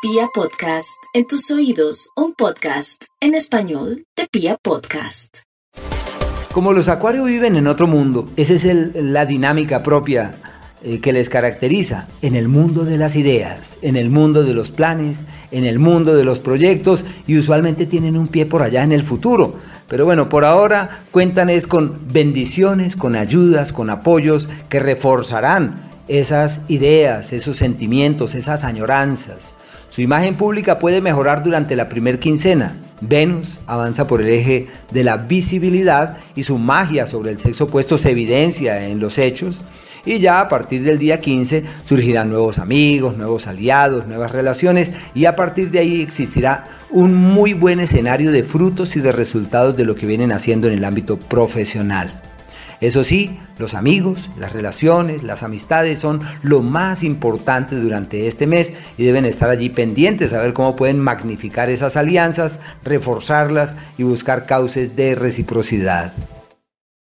Pia Podcast, en tus oídos, un podcast en español de Pia Podcast. Como los acuarios viven en otro mundo, esa es la dinámica propia eh, que les caracteriza en el mundo de las ideas, en el mundo de los planes, en el mundo de los proyectos y usualmente tienen un pie por allá en el futuro. Pero bueno, por ahora cuentan es con bendiciones, con ayudas, con apoyos que reforzarán esas ideas, esos sentimientos, esas añoranzas. Su imagen pública puede mejorar durante la primer quincena. Venus avanza por el eje de la visibilidad y su magia sobre el sexo opuesto se evidencia en los hechos. Y ya a partir del día 15 surgirán nuevos amigos, nuevos aliados, nuevas relaciones y a partir de ahí existirá un muy buen escenario de frutos y de resultados de lo que vienen haciendo en el ámbito profesional. Eso sí, los amigos, las relaciones, las amistades son lo más importante durante este mes y deben estar allí pendientes a ver cómo pueden magnificar esas alianzas, reforzarlas y buscar cauces de reciprocidad.